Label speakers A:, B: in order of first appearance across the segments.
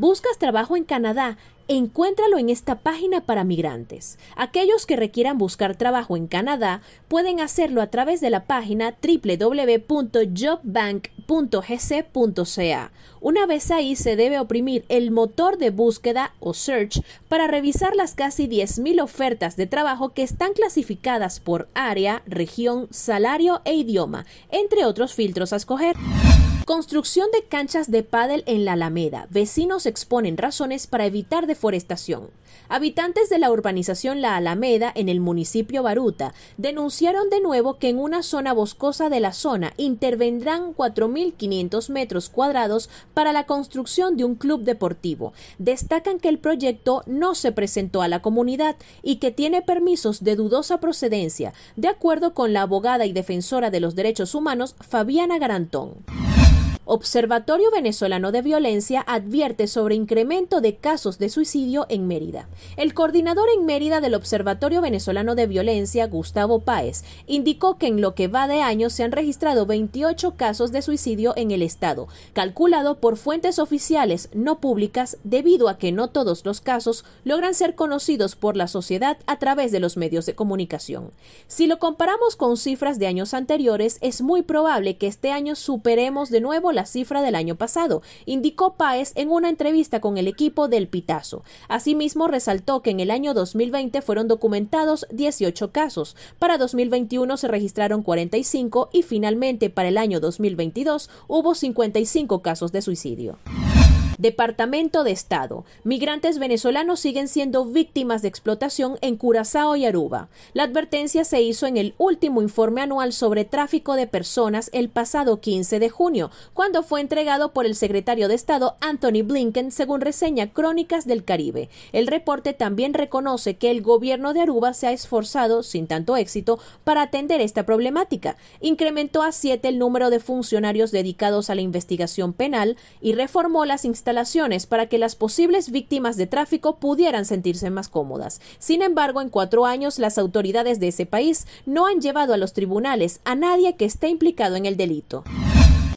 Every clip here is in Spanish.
A: ¿Buscas trabajo en Canadá? Encuéntralo en esta página para migrantes. Aquellos que requieran buscar trabajo en Canadá pueden hacerlo a través de la página www.jobbank.gc.ca. Una vez ahí se debe oprimir el motor de búsqueda o search para revisar las casi 10.000 ofertas de trabajo que están clasificadas por área, región, salario e idioma, entre otros filtros a escoger. Construcción de canchas de pádel en la Alameda. Vecinos exponen razones para evitar deforestación. Habitantes de la urbanización La Alameda, en el municipio Baruta, denunciaron de nuevo que en una zona boscosa de la zona intervendrán 4.500 metros cuadrados para la construcción de un club deportivo. Destacan que el proyecto no se presentó a la comunidad y que tiene permisos de dudosa procedencia, de acuerdo con la abogada y defensora de los derechos humanos Fabiana Garantón. Observatorio Venezolano de Violencia advierte sobre incremento de casos de suicidio en Mérida. El coordinador en Mérida del Observatorio Venezolano de Violencia, Gustavo Páez, indicó que en lo que va de año se han registrado 28 casos de suicidio en el estado, calculado por fuentes oficiales no públicas debido a que no todos los casos logran ser conocidos por la sociedad a través de los medios de comunicación. Si lo comparamos con cifras de años anteriores, es muy probable que este año superemos de nuevo la cifra del año pasado, indicó Páez en una entrevista con el equipo del Pitazo. Asimismo, resaltó que en el año 2020 fueron documentados 18 casos, para 2021 se registraron 45 y finalmente para el año 2022 hubo 55 casos de suicidio. Departamento de Estado. Migrantes venezolanos siguen siendo víctimas de explotación en Curazao y Aruba. La advertencia se hizo en el último informe anual sobre tráfico de personas el pasado 15 de junio, cuando fue entregado por el secretario de Estado Anthony Blinken, según reseña Crónicas del Caribe. El reporte también reconoce que el gobierno de Aruba se ha esforzado, sin tanto éxito, para atender esta problemática. Incrementó a siete el número de funcionarios dedicados a la investigación penal y reformó las instalaciones instalaciones para que las posibles víctimas de tráfico pudieran sentirse más cómodas. Sin embargo, en cuatro años las autoridades de ese país no han llevado a los tribunales a nadie que esté implicado en el delito.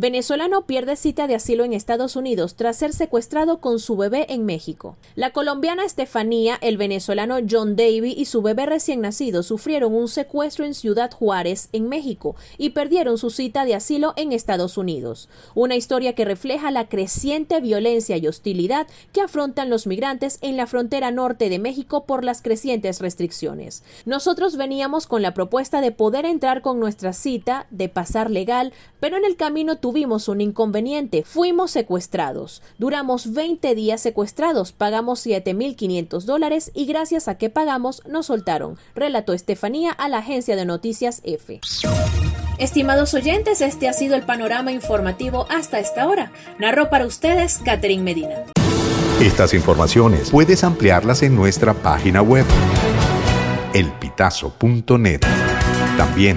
A: Venezolano pierde cita de asilo en Estados Unidos tras ser secuestrado con su bebé en México. La colombiana Estefanía, el venezolano John Davy y su bebé recién nacido sufrieron un secuestro en Ciudad Juárez, en México, y perdieron su cita de asilo en Estados Unidos. Una historia que refleja la creciente violencia y hostilidad que afrontan los migrantes en la frontera norte de México por las crecientes restricciones. Nosotros veníamos con la propuesta de poder entrar con nuestra cita, de pasar legal, pero en el camino tuvimos un inconveniente. Fuimos secuestrados. Duramos 20 días secuestrados, pagamos 7.500 dólares y gracias a que pagamos nos soltaron, relató Estefanía a la agencia de noticias F. Estimados oyentes, este ha sido el panorama informativo hasta esta hora. Narró para ustedes Catherine Medina.
B: Estas informaciones puedes ampliarlas en nuestra página web elpitazo.net. También